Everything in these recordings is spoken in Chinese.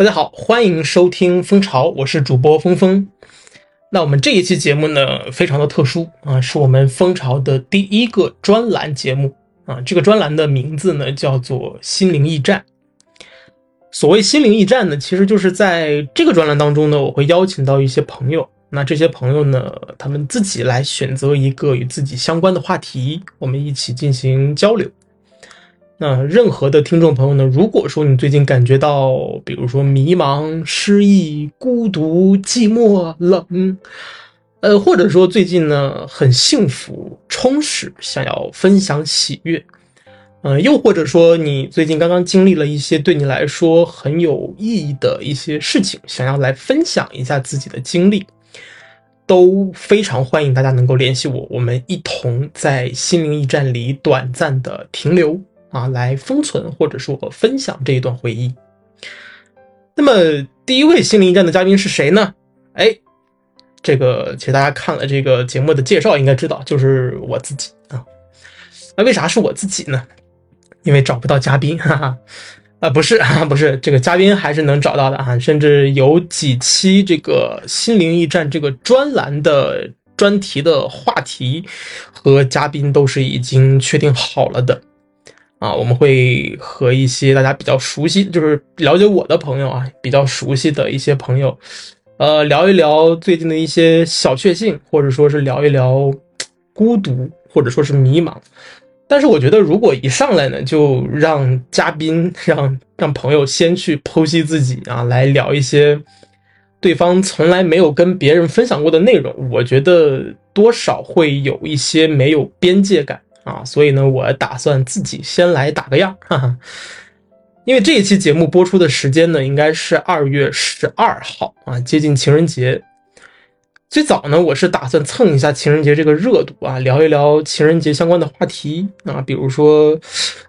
大家好，欢迎收听蜂巢，我是主播峰峰。那我们这一期节目呢，非常的特殊啊，是我们蜂巢的第一个专栏节目啊。这个专栏的名字呢，叫做“心灵驿站”。所谓“心灵驿站”呢，其实就是在这个专栏当中呢，我会邀请到一些朋友，那这些朋友呢，他们自己来选择一个与自己相关的话题，我们一起进行交流。那任何的听众朋友呢，如果说你最近感觉到，比如说迷茫、失意、孤独、寂寞、冷，呃，或者说最近呢很幸福、充实，想要分享喜悦，嗯，又或者说你最近刚刚经历了一些对你来说很有意义的一些事情，想要来分享一下自己的经历，都非常欢迎大家能够联系我，我们一同在心灵驿站里短暂的停留。啊，来封存或者说分享这一段回忆。那么第一位心灵驿站的嘉宾是谁呢？哎，这个其实大家看了这个节目的介绍应该知道，就是我自己啊。那为啥是我自己呢？因为找不到嘉宾，哈哈。啊，不是啊，不是，这个嘉宾还是能找到的啊，甚至有几期这个心灵驿站这个专栏的专题的话题和嘉宾都是已经确定好了的。啊，我们会和一些大家比较熟悉，就是了解我的朋友啊，比较熟悉的一些朋友，呃，聊一聊最近的一些小确幸，或者说是聊一聊孤独，或者说是迷茫。但是我觉得，如果一上来呢，就让嘉宾让让朋友先去剖析自己啊，来聊一些对方从来没有跟别人分享过的内容，我觉得多少会有一些没有边界感。啊，所以呢，我打算自己先来打个样，哈哈。因为这一期节目播出的时间呢，应该是二月十二号啊，接近情人节。最早呢，我是打算蹭一下情人节这个热度啊，聊一聊情人节相关的话题啊，比如说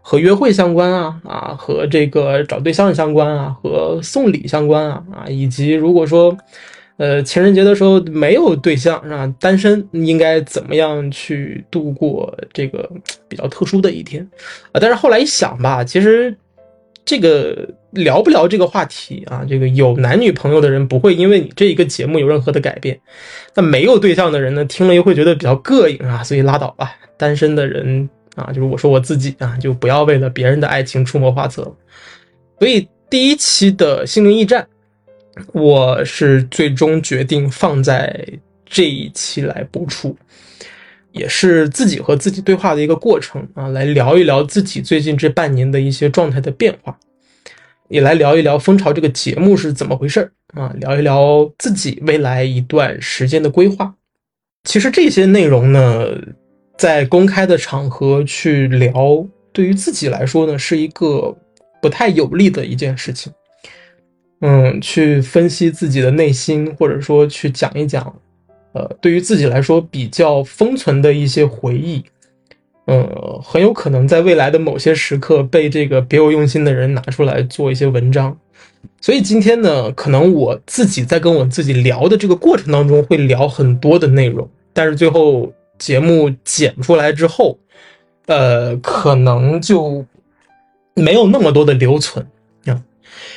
和约会相关啊，啊，和这个找对象相关啊，和送礼相关啊，啊，以及如果说。呃，情人节的时候没有对象是吧？单身应该怎么样去度过这个比较特殊的一天啊？但是后来一想吧，其实这个聊不聊这个话题啊？这个有男女朋友的人不会因为你这一个节目有任何的改变，那没有对象的人呢，听了又会觉得比较膈应啊，所以拉倒吧。单身的人啊，就是我说我自己啊，就不要为了别人的爱情出谋划策。所以第一期的心灵驿站。我是最终决定放在这一期来播出，也是自己和自己对话的一个过程啊，来聊一聊自己最近这半年的一些状态的变化，也来聊一聊《蜂巢》这个节目是怎么回事啊，聊一聊自己未来一段时间的规划。其实这些内容呢，在公开的场合去聊，对于自己来说呢，是一个不太有利的一件事情。嗯，去分析自己的内心，或者说去讲一讲，呃，对于自己来说比较封存的一些回忆，呃，很有可能在未来的某些时刻被这个别有用心的人拿出来做一些文章。所以今天呢，可能我自己在跟我自己聊的这个过程当中会聊很多的内容，但是最后节目剪出来之后，呃，可能就没有那么多的留存。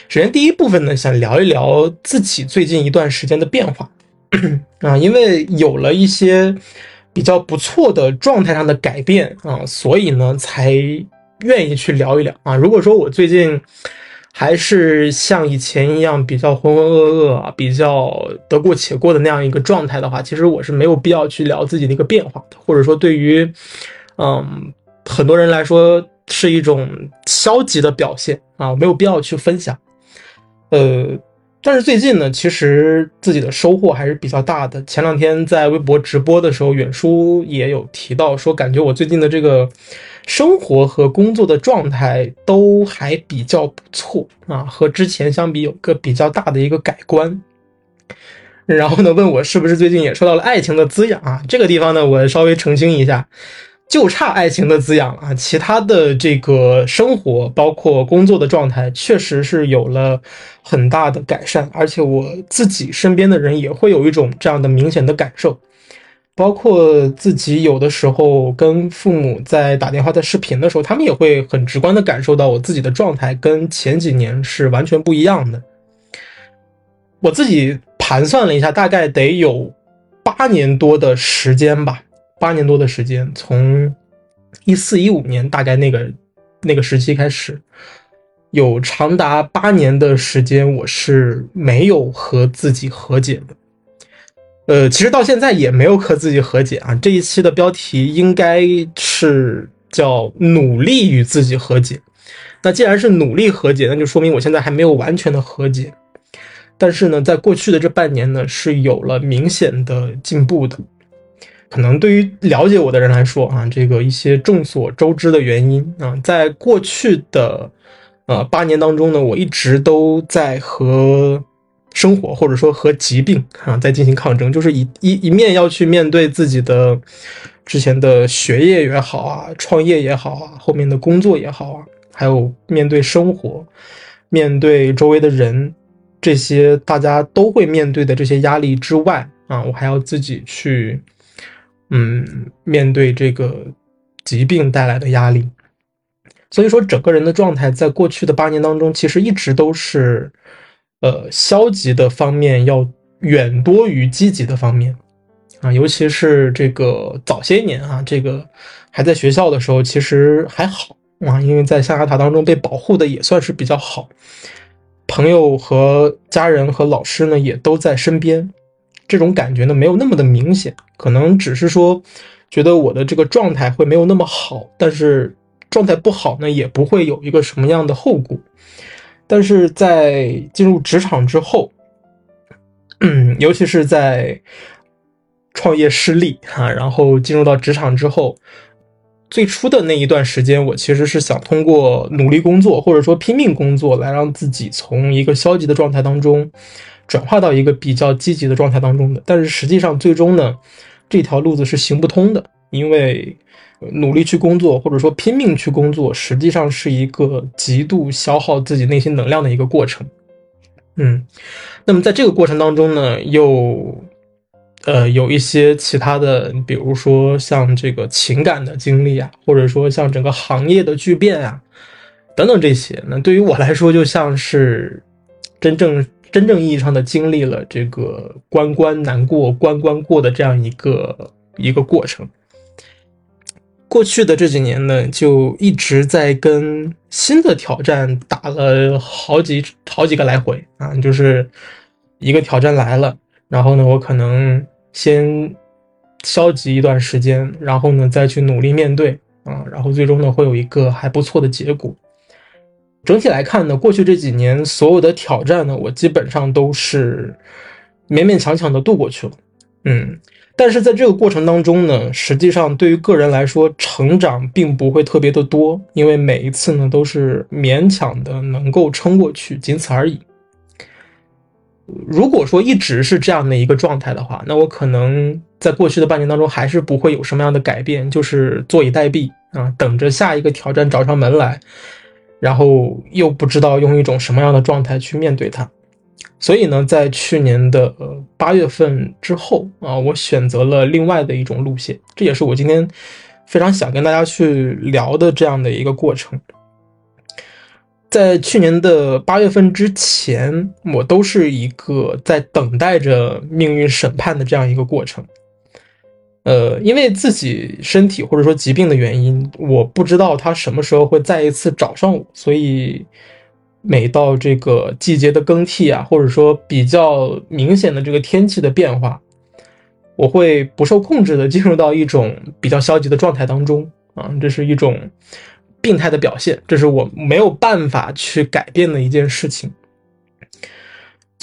首先，第一部分呢，想聊一聊自己最近一段时间的变化 啊，因为有了一些比较不错的状态上的改变啊，所以呢，才愿意去聊一聊啊。如果说我最近还是像以前一样比较浑浑噩噩啊、比较得过且过的那样一个状态的话，其实我是没有必要去聊自己的一个变化的，或者说对于嗯很多人来说是一种消极的表现啊，我没有必要去分享。呃，但是最近呢，其实自己的收获还是比较大的。前两天在微博直播的时候，远叔也有提到说，感觉我最近的这个生活和工作的状态都还比较不错啊，和之前相比有个比较大的一个改观。然后呢，问我是不是最近也受到了爱情的滋养啊？这个地方呢，我稍微澄清一下。就差爱情的滋养啊，其他的这个生活，包括工作的状态，确实是有了很大的改善，而且我自己身边的人也会有一种这样的明显的感受，包括自己有的时候跟父母在打电话、在视频的时候，他们也会很直观的感受到我自己的状态跟前几年是完全不一样的。我自己盘算了一下，大概得有八年多的时间吧，八年多的时间，从一四一五年大概那个那个时期开始，有长达八年的时间，我是没有和自己和解的。呃，其实到现在也没有和自己和解啊。这一期的标题应该是叫“努力与自己和解”。那既然是努力和解，那就说明我现在还没有完全的和解。但是呢，在过去的这半年呢，是有了明显的进步的。可能对于了解我的人来说啊，这个一些众所周知的原因啊，在过去的呃八年当中呢，我一直都在和。生活或者说和疾病啊在进行抗争，就是一一一面要去面对自己的之前的学业也好啊，创业也好啊，后面的工作也好啊，还有面对生活，面对周围的人，这些大家都会面对的这些压力之外啊，我还要自己去嗯面对这个疾病带来的压力，所以说整个人的状态在过去的八年当中，其实一直都是。呃，消极的方面要远多于积极的方面。啊，尤其是这个早些年啊，这个还在学校的时候，其实还好。啊，因为在象牙塔当中被保护的也算是比较好，朋友和家人和老师呢也都在身边，这种感觉呢没有那么的明显，可能只是说觉得我的这个状态会没有那么好，但是状态不好呢也不会有一个什么样的后果。但是在进入职场之后，嗯，尤其是在创业失利哈，然后进入到职场之后，最初的那一段时间，我其实是想通过努力工作或者说拼命工作，来让自己从一个消极的状态当中转化到一个比较积极的状态当中的。但是实际上，最终呢，这条路子是行不通的，因为。努力去工作，或者说拼命去工作，实际上是一个极度消耗自己内心能量的一个过程。嗯，那么在这个过程当中呢，又呃有一些其他的，比如说像这个情感的经历啊，或者说像整个行业的巨变啊，等等这些，那对于我来说，就像是真正真正意义上的经历了这个关关难过关关过的这样一个一个过程。过去的这几年呢，就一直在跟新的挑战打了好几好几个来回啊，就是一个挑战来了，然后呢，我可能先消极一段时间，然后呢，再去努力面对啊，然后最终呢，会有一个还不错的结果。整体来看呢，过去这几年所有的挑战呢，我基本上都是勉勉强强的度过去了，嗯。但是在这个过程当中呢，实际上对于个人来说，成长并不会特别的多，因为每一次呢都是勉强的能够撑过去，仅此而已。如果说一直是这样的一个状态的话，那我可能在过去的半年当中还是不会有什么样的改变，就是坐以待毙啊，等着下一个挑战找上门来，然后又不知道用一种什么样的状态去面对它。所以呢，在去年的八月份之后啊，我选择了另外的一种路线，这也是我今天非常想跟大家去聊的这样的一个过程。在去年的八月份之前，我都是一个在等待着命运审判的这样一个过程。呃，因为自己身体或者说疾病的原因，我不知道他什么时候会再一次找上我，所以。每到这个季节的更替啊，或者说比较明显的这个天气的变化，我会不受控制的进入到一种比较消极的状态当中啊，这是一种病态的表现，这是我没有办法去改变的一件事情。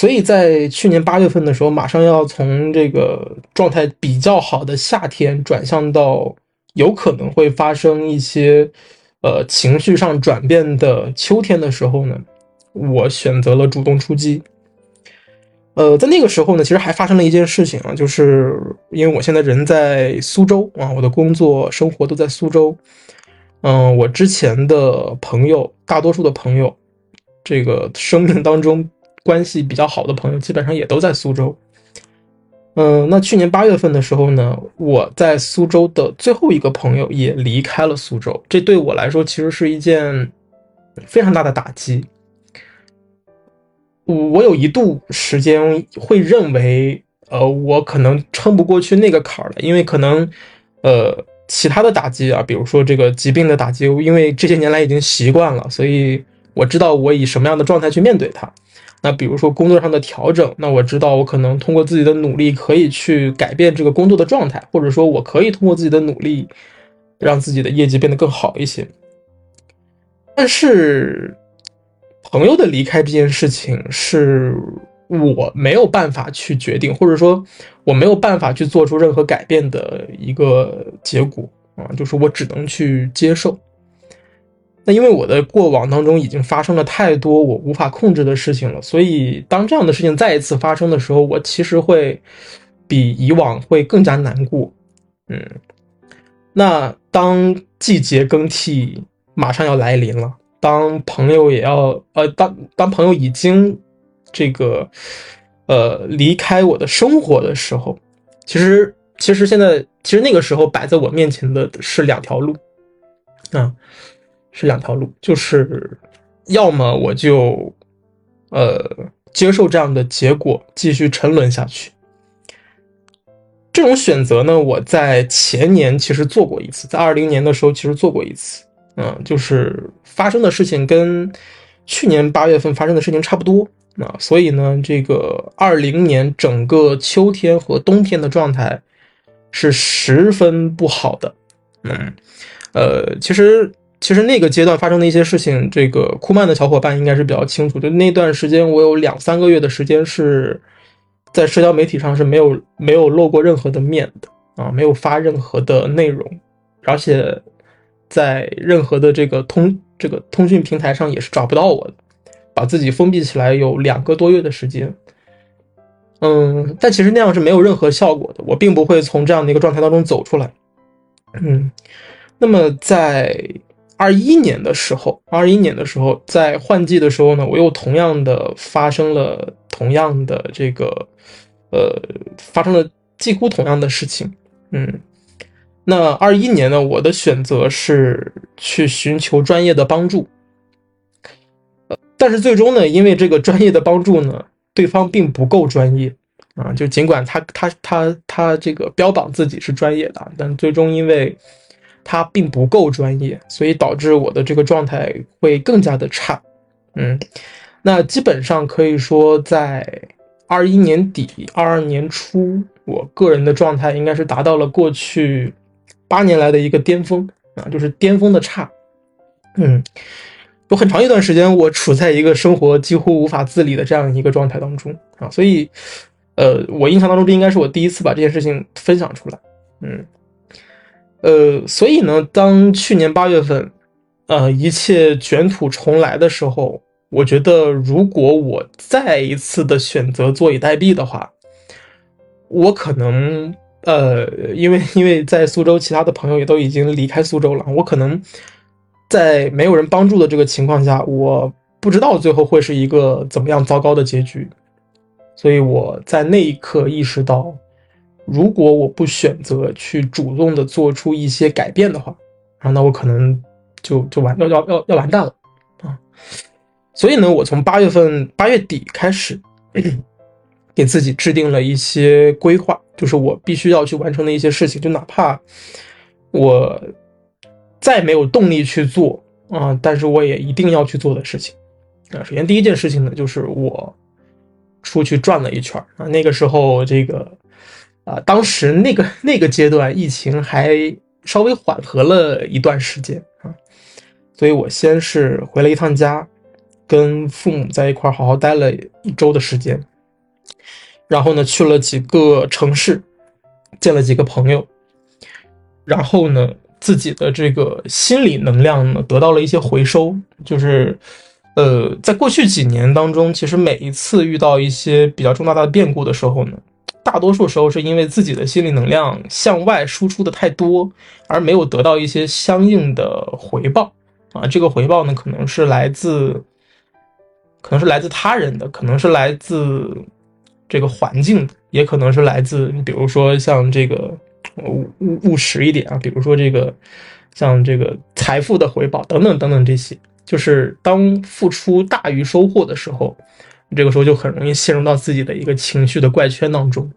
所以在去年八月份的时候，马上要从这个状态比较好的夏天转向到有可能会发生一些呃情绪上转变的秋天的时候呢。我选择了主动出击。呃，在那个时候呢，其实还发生了一件事情啊，就是因为我现在人在苏州啊，我的工作生活都在苏州。嗯，我之前的朋友，大多数的朋友，这个生命当中关系比较好的朋友，基本上也都在苏州。嗯，那去年八月份的时候呢，我在苏州的最后一个朋友也离开了苏州，这对我来说其实是一件非常大的打击。我有一度时间会认为，呃，我可能撑不过去那个坎儿了，因为可能，呃，其他的打击啊，比如说这个疾病的打击，因为这些年来已经习惯了，所以我知道我以什么样的状态去面对它。那比如说工作上的调整，那我知道我可能通过自己的努力可以去改变这个工作的状态，或者说我可以通过自己的努力让自己的业绩变得更好一些。但是朋友的离开这件事情是我没有办法去决定，或者说我没有办法去做出任何改变的一个结果啊，就是我只能去接受。那因为我的过往当中已经发生了太多我无法控制的事情了，所以当这样的事情再一次发生的时候，我其实会比以往会更加难过。嗯，那当季节更替马上要来临了，当朋友也要呃，当当朋友已经这个呃离开我的生活的时候，其实其实现在其实那个时候摆在我面前的是两条路啊。是两条路，就是要么我就呃接受这样的结果，继续沉沦下去。这种选择呢，我在前年其实做过一次，在二零年的时候其实做过一次，嗯，就是发生的事情跟去年八月份发生的事情差不多啊，所以呢，这个二零年整个秋天和冬天的状态是十分不好的，嗯，呃，其实。其实那个阶段发生的一些事情，这个库曼的小伙伴应该是比较清楚。就那段时间，我有两三个月的时间是在社交媒体上是没有没有露过任何的面的啊，没有发任何的内容，而且在任何的这个通这个通讯平台上也是找不到我的，把自己封闭起来有两个多月的时间。嗯，但其实那样是没有任何效果的，我并不会从这样的一个状态当中走出来。嗯，那么在。二一年的时候，二一年的时候，在换季的时候呢，我又同样的发生了同样的这个，呃，发生了几乎同样的事情。嗯，那二一年呢，我的选择是去寻求专业的帮助，呃，但是最终呢，因为这个专业的帮助呢，对方并不够专业啊，就尽管他他他他这个标榜自己是专业的，但最终因为。他并不够专业，所以导致我的这个状态会更加的差。嗯，那基本上可以说，在二一年底、二二年初，我个人的状态应该是达到了过去八年来的一个巅峰啊，就是巅峰的差。嗯，有很长一段时间，我处在一个生活几乎无法自理的这样一个状态当中啊，所以，呃，我印象当中，这应该是我第一次把这件事情分享出来。嗯。呃，所以呢，当去年八月份，呃，一切卷土重来的时候，我觉得如果我再一次的选择坐以待毙的话，我可能，呃，因为因为在苏州，其他的朋友也都已经离开苏州了，我可能在没有人帮助的这个情况下，我不知道最后会是一个怎么样糟糕的结局，所以我在那一刻意识到。如果我不选择去主动的做出一些改变的话，啊，那我可能就就完要要要要完蛋了啊！所以呢，我从八月份八月底开始，给自己制定了一些规划，就是我必须要去完成的一些事情，就哪怕我再没有动力去做啊，但是我也一定要去做的事情啊。首先第一件事情呢，就是我出去转了一圈啊，那个时候这个。啊，当时那个那个阶段，疫情还稍微缓和了一段时间啊，所以我先是回了一趟家，跟父母在一块好好待了一周的时间，然后呢去了几个城市，见了几个朋友，然后呢自己的这个心理能量呢得到了一些回收，就是呃，在过去几年当中，其实每一次遇到一些比较重大的变故的时候呢。大多数时候是因为自己的心理能量向外输出的太多，而没有得到一些相应的回报啊。这个回报呢，可能是来自，可能是来自他人的，可能是来自这个环境，也可能是来自，比如说像这个务务务实一点啊，比如说这个像这个财富的回报等等等等这些，就是当付出大于收获的时候。这个时候就很容易陷入到自己的一个情绪的怪圈当中。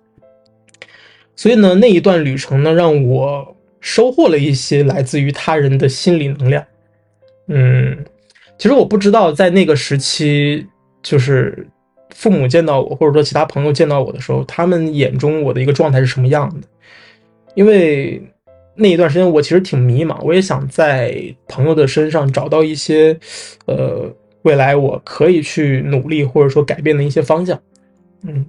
所以呢，那一段旅程呢，让我收获了一些来自于他人的心理能量。嗯，其实我不知道在那个时期，就是父母见到我，或者说其他朋友见到我的时候，他们眼中我的一个状态是什么样的。因为那一段时间我其实挺迷茫，我也想在朋友的身上找到一些，呃，未来我可以去努力或者说改变的一些方向。嗯。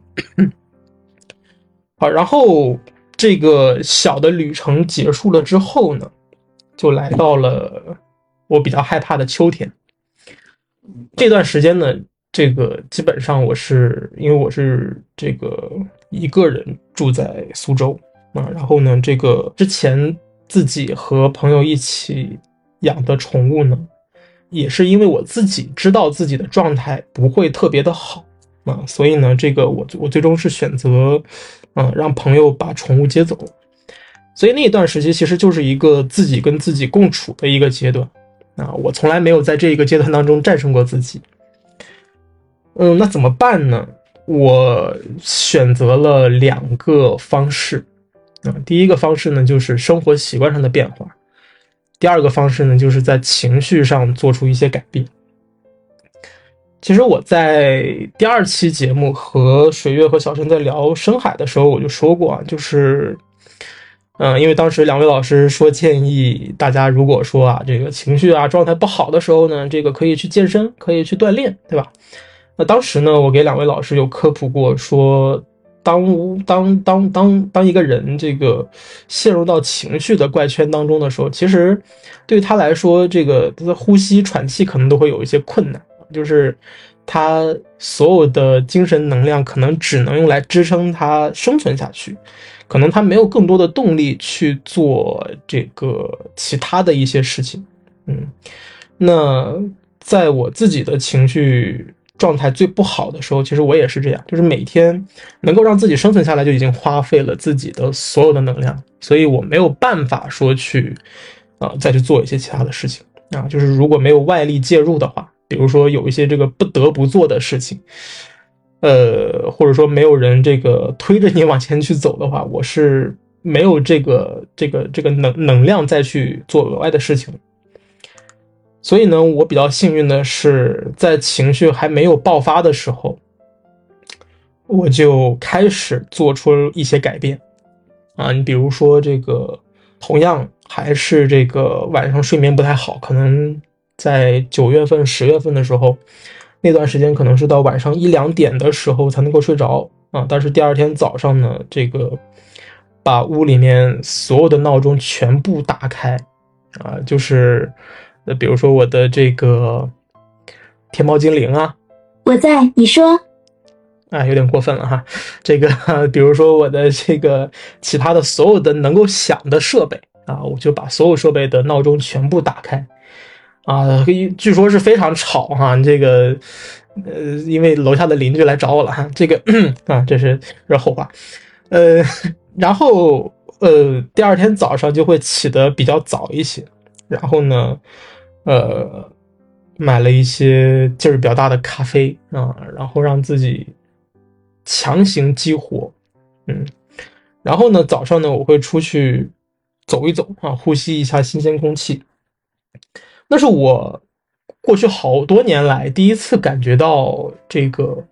好，然后这个小的旅程结束了之后呢，就来到了我比较害怕的秋天。这段时间呢，这个基本上我是因为我是这个一个人住在苏州啊，然后呢，这个之前自己和朋友一起养的宠物呢，也是因为我自己知道自己的状态不会特别的好啊，所以呢，这个我我最终是选择。嗯，让朋友把宠物接走，所以那一段时期其实就是一个自己跟自己共处的一个阶段啊。我从来没有在这一个阶段当中战胜过自己。嗯，那怎么办呢？我选择了两个方式啊。第一个方式呢，就是生活习惯上的变化；第二个方式呢，就是在情绪上做出一些改变。其实我在第二期节目和水月和小陈在聊深海的时候，我就说过啊，就是，嗯，因为当时两位老师说建议大家，如果说啊这个情绪啊状态不好的时候呢，这个可以去健身，可以去锻炼，对吧？那当时呢，我给两位老师有科普过，说当当当当当一个人这个陷入到情绪的怪圈当中的时候，其实对他来说，这个他的呼吸喘气可能都会有一些困难。就是他所有的精神能量可能只能用来支撑他生存下去，可能他没有更多的动力去做这个其他的一些事情。嗯，那在我自己的情绪状态最不好的时候，其实我也是这样，就是每天能够让自己生存下来就已经花费了自己的所有的能量，所以我没有办法说去啊再去做一些其他的事情啊，就是如果没有外力介入的话。比如说有一些这个不得不做的事情，呃，或者说没有人这个推着你往前去走的话，我是没有这个这个这个能能量再去做额外的事情。所以呢，我比较幸运的是，在情绪还没有爆发的时候，我就开始做出一些改变啊。你比如说这个，同样还是这个晚上睡眠不太好，可能。在九月份、十月份的时候，那段时间可能是到晚上一两点的时候才能够睡着啊。但是第二天早上呢，这个把屋里面所有的闹钟全部打开啊，就是呃，比如说我的这个天猫精灵啊，我在，你说，啊，有点过分了哈。这个比如说我的这个其他的所有的能够响的设备啊，我就把所有设备的闹钟全部打开。啊，据说是非常吵哈，这个，呃，因为楼下的邻居来找我了哈，这个 啊，这是这是后话，呃，然后呃，第二天早上就会起得比较早一些，然后呢，呃，买了一些劲儿比较大的咖啡啊，然后让自己强行激活，嗯，然后呢，早上呢，我会出去走一走啊，呼吸一下新鲜空气。那是我过去好多年来第一次感觉到这个，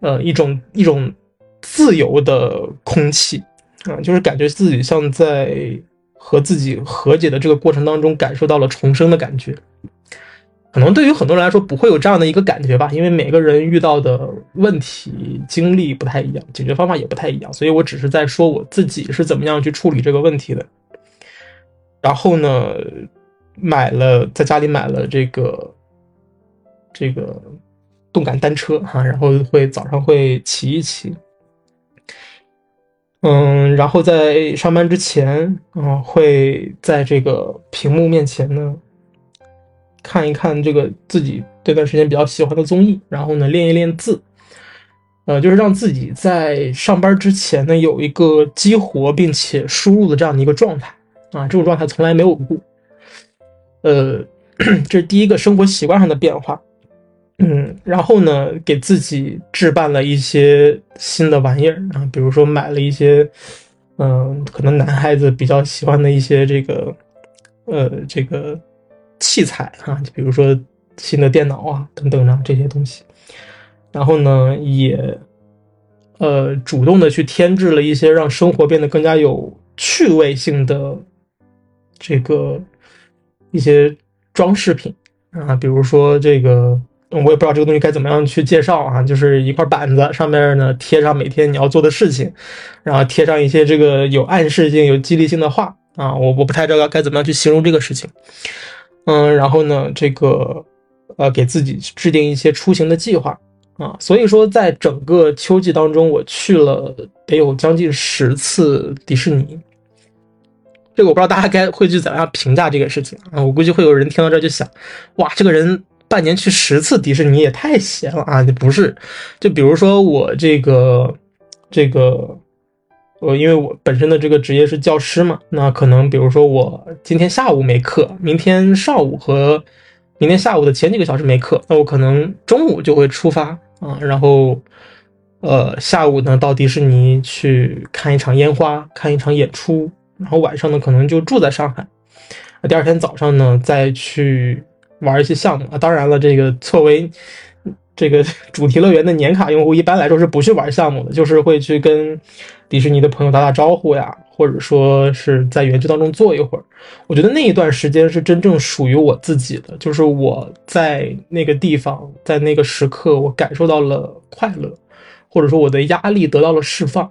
呃，一种一种自由的空气啊，就是感觉自己像在和自己和解的这个过程当中感受到了重生的感觉。可能对于很多人来说不会有这样的一个感觉吧，因为每个人遇到的问题经历不太一样，解决方法也不太一样，所以我只是在说我自己是怎么样去处理这个问题的。然后呢？买了在家里买了这个这个动感单车哈，然后会早上会骑一骑，嗯，然后在上班之前啊，会在这个屏幕面前呢看一看这个自己这段时间比较喜欢的综艺，然后呢练一练字，呃，就是让自己在上班之前呢有一个激活并且输入的这样的一个状态啊，这种状态从来没有过。呃，这是第一个生活习惯上的变化。嗯，然后呢，给自己置办了一些新的玩意儿啊，比如说买了一些，嗯，可能男孩子比较喜欢的一些这个，呃，这个器材啊，就比如说新的电脑啊等等啊这些东西。然后呢，也，呃，主动的去添置了一些让生活变得更加有趣味性的这个一些装饰品啊，比如说这个。我也不知道这个东西该怎么样去介绍啊，就是一块板子上面呢贴上每天你要做的事情，然后贴上一些这个有暗示性、有激励性的话啊，我我不太知道该怎么样去形容这个事情。嗯，然后呢，这个呃给自己制定一些出行的计划啊，所以说在整个秋季当中，我去了得有将近十次迪士尼。这个我不知道大家该会去怎么样评价这个事情啊，我估计会有人听到这就想，哇，这个人。半年去十次迪士尼也太闲了啊！不是，就比如说我这个这个，呃，因为我本身的这个职业是教师嘛，那可能比如说我今天下午没课，明天上午和明天下午的前几个小时没课，那我可能中午就会出发啊，然后呃下午呢到迪士尼去看一场烟花，看一场演出，然后晚上呢可能就住在上海，第二天早上呢再去。玩一些项目啊，当然了，这个作为这个 主题乐园的年卡用户，一般来说是不去玩项目的，就是会去跟迪士尼的朋友打打招呼呀，或者说是在园区当中坐一会儿。我觉得那一段时间是真正属于我自己的，就是我在那个地方，在那个时刻，我感受到了快乐，或者说我的压力得到了释放。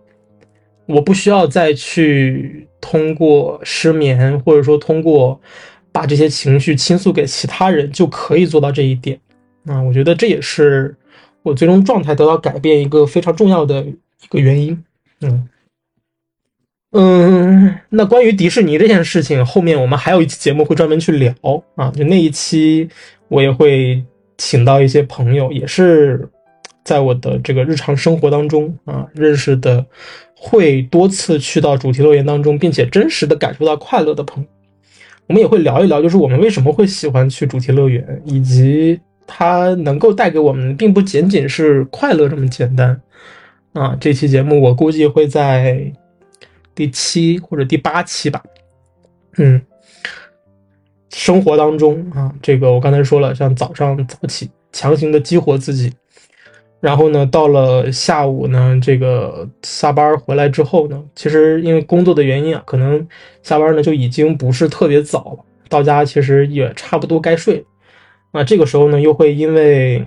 我不需要再去通过失眠，或者说通过。把这些情绪倾诉给其他人，就可以做到这一点啊！我觉得这也是我最终状态得到改变一个非常重要的一个原因。嗯嗯，那关于迪士尼这件事情，后面我们还有一期节目会专门去聊啊！就那一期，我也会请到一些朋友，也是在我的这个日常生活当中啊认识的，会多次去到主题乐园当中，并且真实的感受到快乐的朋友。我们也会聊一聊，就是我们为什么会喜欢去主题乐园，以及它能够带给我们，并不仅仅是快乐这么简单啊！这期节目我估计会在第七或者第八期吧。嗯，生活当中啊，这个我刚才说了，像早上早起，强行的激活自己。然后呢，到了下午呢，这个下班回来之后呢，其实因为工作的原因啊，可能下班呢就已经不是特别早了，到家其实也差不多该睡。啊，这个时候呢，又会因为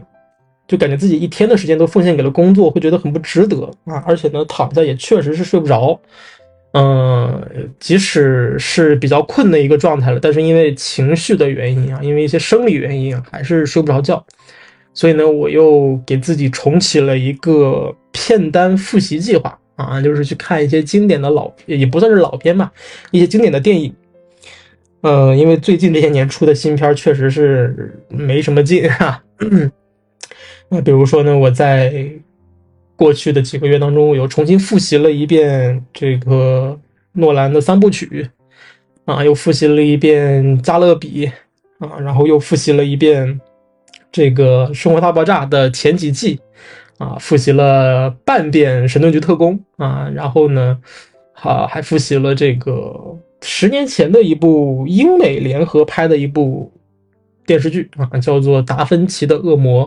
就感觉自己一天的时间都奉献给了工作，会觉得很不值得啊，而且呢，躺下也确实是睡不着。嗯，即使是比较困的一个状态了，但是因为情绪的原因啊，因为一些生理原因啊，还是睡不着觉。所以呢，我又给自己重启了一个片单复习计划啊，就是去看一些经典的老，也不算是老片吧，一些经典的电影。呃，因为最近这些年出的新片确实是没什么劲 啊。那比如说呢，我在过去的几个月当中，我又重新复习了一遍这个诺兰的三部曲啊，又复习了一遍《加勒比》啊，然后又复习了一遍。这个《生活大爆炸》的前几季，啊，复习了半遍《神盾局特工》啊，然后呢，啊，还复习了这个十年前的一部英美联合拍的一部电视剧啊，叫做《达芬奇的恶魔》，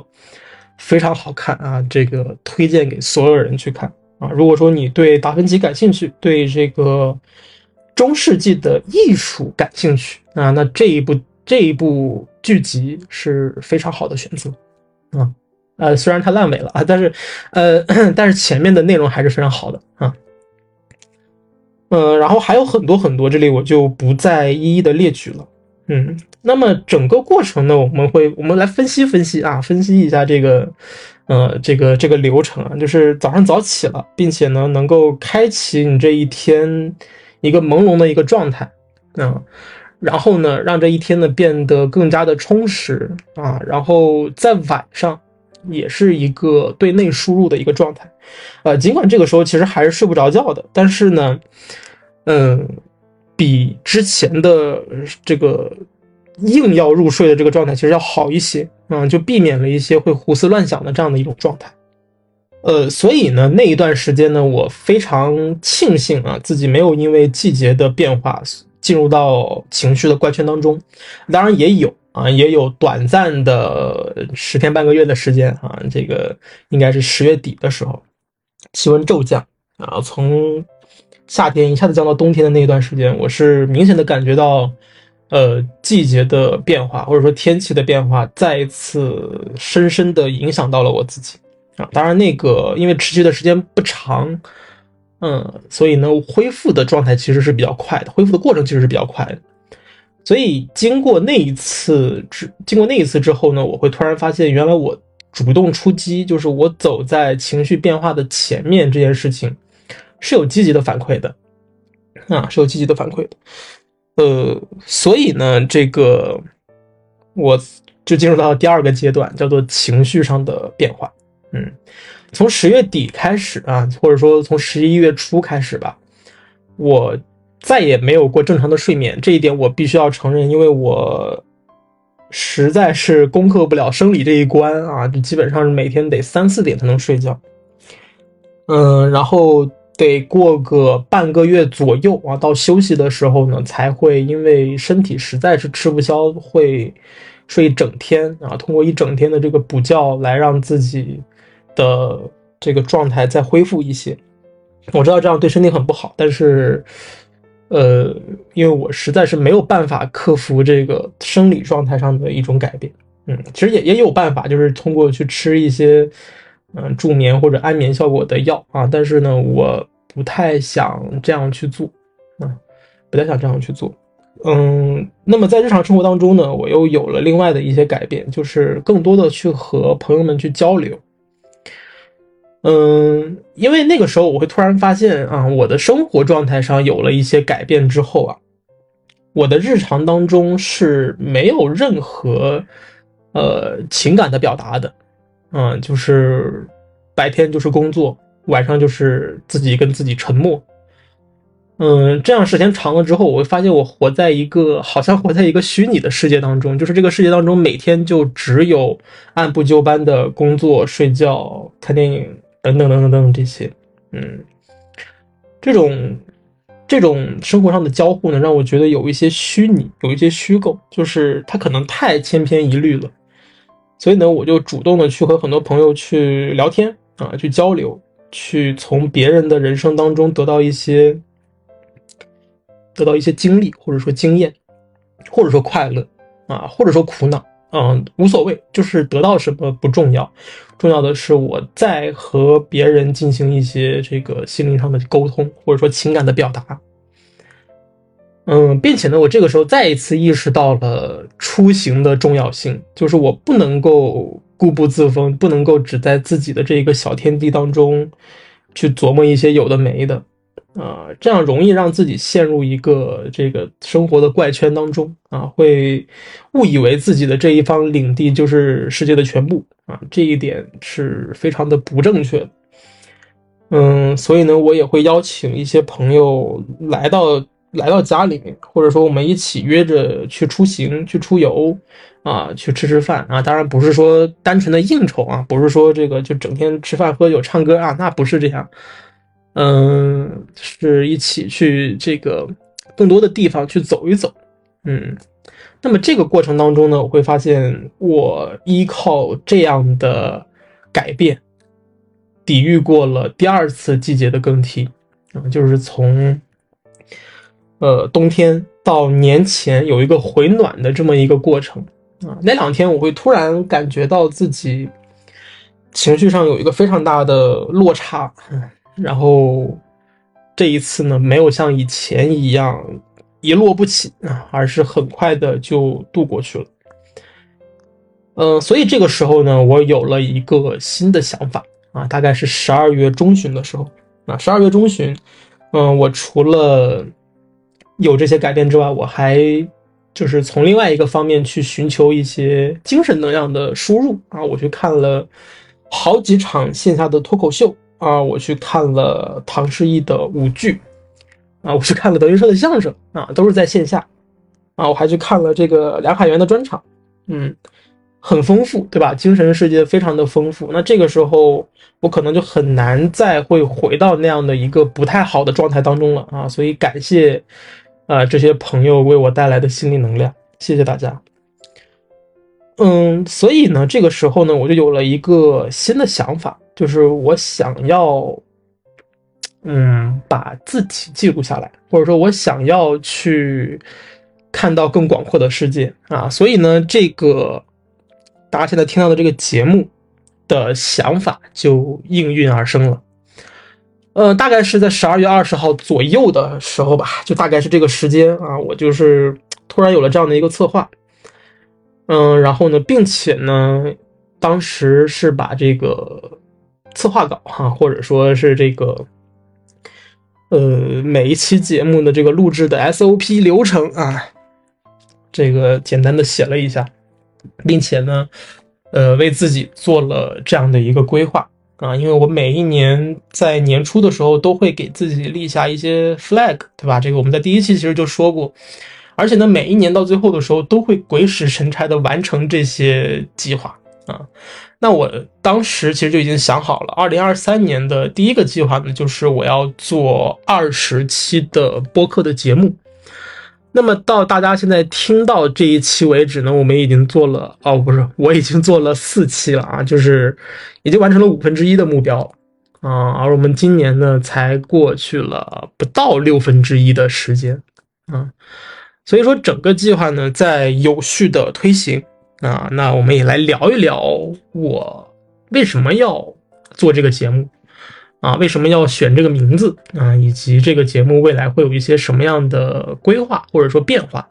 非常好看啊，这个推荐给所有人去看啊。如果说你对达芬奇感兴趣，对这个中世纪的艺术感兴趣啊，那这一部。这一部剧集是非常好的选择，啊，呃，虽然它烂尾了啊，但是，呃，但是前面的内容还是非常好的啊，嗯，然后还有很多很多，这里我就不再一一的列举了，嗯，那么整个过程呢，我们会我们来分析分析啊，分析一下这个，呃，这个这个流程啊，就是早上早起了，并且呢，能够开启你这一天一个朦胧的一个状态，啊。然后呢，让这一天呢变得更加的充实啊，然后在晚上也是一个对内输入的一个状态，呃，尽管这个时候其实还是睡不着觉的，但是呢，嗯，比之前的这个硬要入睡的这个状态其实要好一些，嗯，就避免了一些会胡思乱想的这样的一种状态。呃，所以呢，那一段时间呢，我非常庆幸啊，自己没有因为季节的变化进入到情绪的怪圈当中。当然也有啊，也有短暂的十天半个月的时间啊，这个应该是十月底的时候，气温骤降啊，从夏天一下子降到冬天的那一段时间，我是明显的感觉到，呃，季节的变化或者说天气的变化，再一次深深的影响到了我自己。啊，当然，那个因为持续的时间不长，嗯，所以呢，恢复的状态其实是比较快的，恢复的过程其实是比较快的。所以经过那一次之，经过那一次之后呢，我会突然发现，原来我主动出击，就是我走在情绪变化的前面这件事情，是有积极的反馈的，啊，是有积极的反馈的。呃，所以呢，这个我就进入到第二个阶段，叫做情绪上的变化。嗯，从十月底开始啊，或者说从十一月初开始吧，我再也没有过正常的睡眠。这一点我必须要承认，因为我实在是攻克不了生理这一关啊，就基本上是每天得三四点才能睡觉。嗯，然后得过个半个月左右啊，到休息的时候呢，才会因为身体实在是吃不消，会睡一整天啊，通过一整天的这个补觉来让自己。的这个状态再恢复一些，我知道这样对身体很不好，但是，呃，因为我实在是没有办法克服这个生理状态上的一种改变，嗯，其实也也有办法，就是通过去吃一些，嗯，助眠或者安眠效果的药啊，但是呢，我不太想这样去做，啊，不太想这样去做，嗯，那么在日常生活当中呢，我又有了另外的一些改变，就是更多的去和朋友们去交流。嗯，因为那个时候我会突然发现啊，我的生活状态上有了一些改变之后啊，我的日常当中是没有任何呃情感的表达的，嗯，就是白天就是工作，晚上就是自己跟自己沉默，嗯，这样时间长了之后，我会发现我活在一个好像活在一个虚拟的世界当中，就是这个世界当中每天就只有按部就班的工作、睡觉、看电影。等等等等等等这些，嗯，这种这种生活上的交互呢，让我觉得有一些虚拟，有一些虚构，就是它可能太千篇一律了。所以呢，我就主动的去和很多朋友去聊天啊，去交流，去从别人的人生当中得到一些得到一些经历，或者说经验，或者说快乐啊，或者说苦恼。嗯，无所谓，就是得到什么不重要，重要的是我在和别人进行一些这个心灵上的沟通，或者说情感的表达。嗯，并且呢，我这个时候再一次意识到了出行的重要性，就是我不能够固步自封，不能够只在自己的这一个小天地当中去琢磨一些有的没的。啊，这样容易让自己陷入一个这个生活的怪圈当中啊，会误以为自己的这一方领地就是世界的全部啊，这一点是非常的不正确的。嗯，所以呢，我也会邀请一些朋友来到来到家里面，或者说我们一起约着去出行、去出游啊，去吃吃饭啊。当然不是说单纯的应酬啊，不是说这个就整天吃饭喝酒唱歌啊，那不是这样。嗯，是一起去这个更多的地方去走一走，嗯，那么这个过程当中呢，我会发现我依靠这样的改变，抵御过了第二次季节的更替，啊，就是从呃冬天到年前有一个回暖的这么一个过程。啊，那两天我会突然感觉到自己情绪上有一个非常大的落差。嗯。然后这一次呢，没有像以前一样一落不起啊，而是很快的就度过去了。嗯，所以这个时候呢，我有了一个新的想法啊，大概是十二月中旬的时候啊，十二月中旬，嗯，我除了有这些改变之外，我还就是从另外一个方面去寻求一些精神能量的输入啊，我去看了好几场线下的脱口秀。啊，我去看了唐诗逸的舞剧，啊，我去看了德云社的相声，啊，都是在线下，啊，我还去看了这个梁海源的专场，嗯，很丰富，对吧？精神世界非常的丰富。那这个时候我可能就很难再会回到那样的一个不太好的状态当中了啊，所以感谢啊这些朋友为我带来的心理能量，谢谢大家。嗯，所以呢，这个时候呢，我就有了一个新的想法，就是我想要，嗯，把自己记录下来，或者说，我想要去看到更广阔的世界啊。所以呢，这个大家现在听到的这个节目的想法就应运而生了。呃，大概是在十二月二十号左右的时候吧，就大概是这个时间啊，我就是突然有了这样的一个策划。嗯，然后呢，并且呢，当时是把这个策划稿哈，或者说是这个，呃，每一期节目的这个录制的 SOP 流程啊，这个简单的写了一下，并且呢，呃，为自己做了这样的一个规划啊，因为我每一年在年初的时候都会给自己立下一些 flag，对吧？这个我们在第一期其实就说过。而且呢，每一年到最后的时候，都会鬼使神差的完成这些计划啊。那我当时其实就已经想好了，二零二三年的第一个计划呢，就是我要做二十期的播客的节目。那么到大家现在听到这一期为止呢，我们已经做了哦，不是，我已经做了四期了啊，就是已经完成了五分之一的目标啊。而我们今年呢，才过去了不到六分之一的时间啊。所以说，整个计划呢在有序的推行啊。那我们也来聊一聊我为什么要做这个节目啊？为什么要选这个名字啊？以及这个节目未来会有一些什么样的规划或者说变化？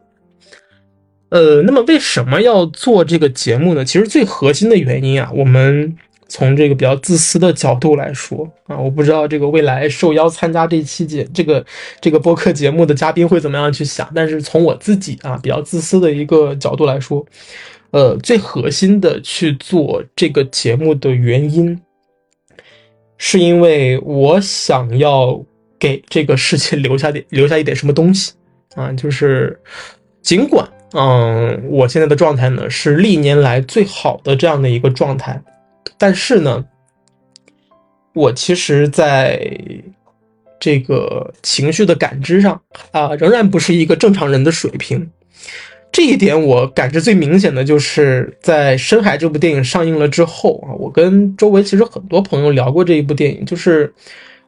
呃，那么为什么要做这个节目呢？其实最核心的原因啊，我们。从这个比较自私的角度来说啊，我不知道这个未来受邀参加这期节这个这个播客节目的嘉宾会怎么样去想。但是从我自己啊比较自私的一个角度来说，呃，最核心的去做这个节目的原因，是因为我想要给这个世界 留下点留下一点什么东西啊，就是尽管嗯我现在的状态呢是历年来最好的这样的一个状态。但是呢，我其实在这个情绪的感知上啊，仍然不是一个正常人的水平。这一点我感知最明显的就是在《深海》这部电影上映了之后啊，我跟周围其实很多朋友聊过这一部电影，就是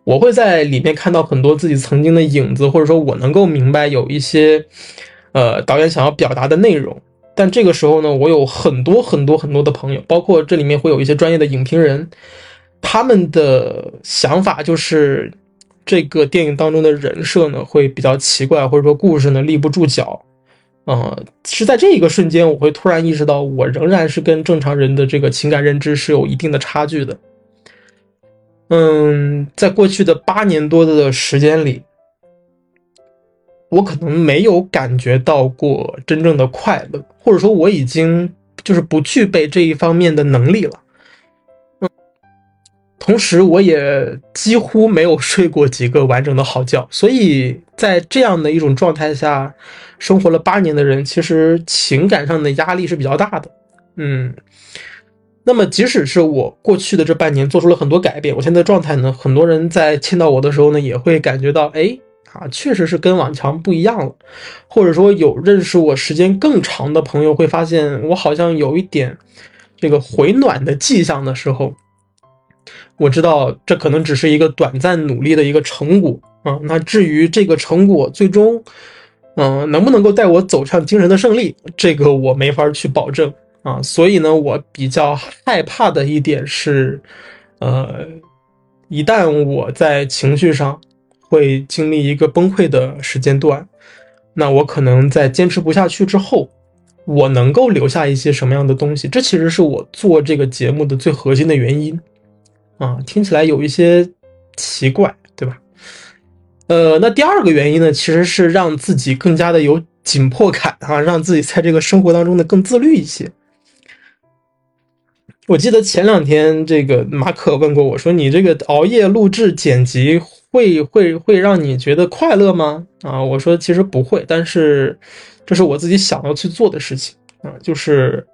我会在里面看到很多自己曾经的影子，或者说我能够明白有一些呃导演想要表达的内容。但这个时候呢，我有很多很多很多的朋友，包括这里面会有一些专业的影评人，他们的想法就是，这个电影当中的人设呢会比较奇怪，或者说故事呢立不住脚。啊，是在这一个瞬间，我会突然意识到，我仍然是跟正常人的这个情感认知是有一定的差距的。嗯，在过去的八年多的时间里。我可能没有感觉到过真正的快乐，或者说我已经就是不具备这一方面的能力了。嗯，同时我也几乎没有睡过几个完整的好觉，所以在这样的一种状态下生活了八年的人，其实情感上的压力是比较大的。嗯，那么即使是我过去的这半年做出了很多改变，我现在状态呢，很多人在见到我的时候呢，也会感觉到，哎。啊，确实是跟往常不一样了，或者说有认识我时间更长的朋友会发现我好像有一点这个回暖的迹象的时候，我知道这可能只是一个短暂努力的一个成果啊。那至于这个成果最终，嗯，能不能够带我走向精神的胜利，这个我没法去保证啊。所以呢，我比较害怕的一点是，呃，一旦我在情绪上。会经历一个崩溃的时间段，那我可能在坚持不下去之后，我能够留下一些什么样的东西？这其实是我做这个节目的最核心的原因啊！听起来有一些奇怪，对吧？呃，那第二个原因呢，其实是让自己更加的有紧迫感啊，让自己在这个生活当中呢更自律一些。我记得前两天这个马可问过我说：“你这个熬夜录制剪辑。”会会会让你觉得快乐吗？啊，我说其实不会，但是这是我自己想要去做的事情啊，就是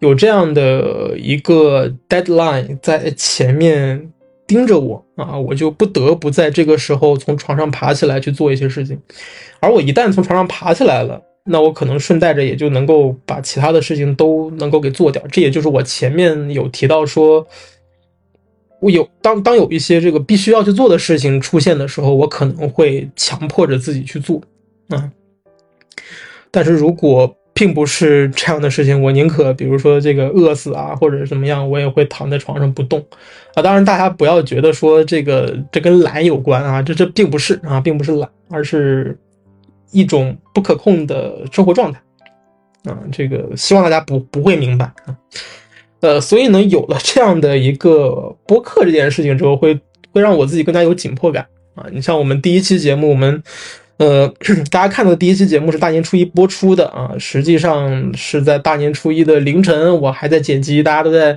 有这样的一个 deadline 在前面盯着我啊，我就不得不在这个时候从床上爬起来去做一些事情，而我一旦从床上爬起来了，那我可能顺带着也就能够把其他的事情都能够给做掉，这也就是我前面有提到说。我有当当有一些这个必须要去做的事情出现的时候，我可能会强迫着自己去做，啊。但是如果并不是这样的事情，我宁可比如说这个饿死啊，或者怎么样，我也会躺在床上不动，啊。当然大家不要觉得说这个这跟懒有关啊，这这并不是啊，并不是懒，而是一种不可控的生活状态，啊。这个希望大家不不会明白啊。呃，所以呢，有了这样的一个播客这件事情之后，会会让我自己更加有紧迫感啊！你像我们第一期节目，我们呃，大家看到的第一期节目是大年初一播出的啊，实际上是在大年初一的凌晨，我还在剪辑，大家都在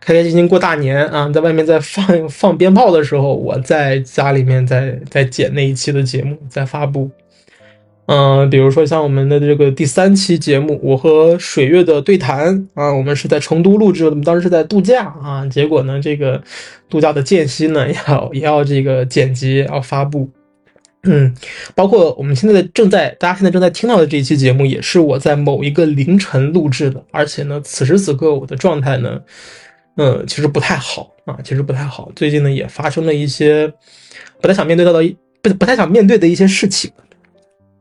开开心心过大年啊，在外面在放放鞭炮的时候，我在家里面在在剪那一期的节目，在发布。嗯，比如说像我们的这个第三期节目，我和水月的对谈啊，我们是在成都录制的，我们当时是在度假啊，结果呢，这个度假的间隙呢，要也要这个剪辑，要发布。嗯，包括我们现在正在大家现在正在听到的这一期节目，也是我在某一个凌晨录制的，而且呢，此时此刻我的状态呢，嗯，其实不太好啊，其实不太好，最近呢也发生了一些不太想面对到的不不太想面对的一些事情。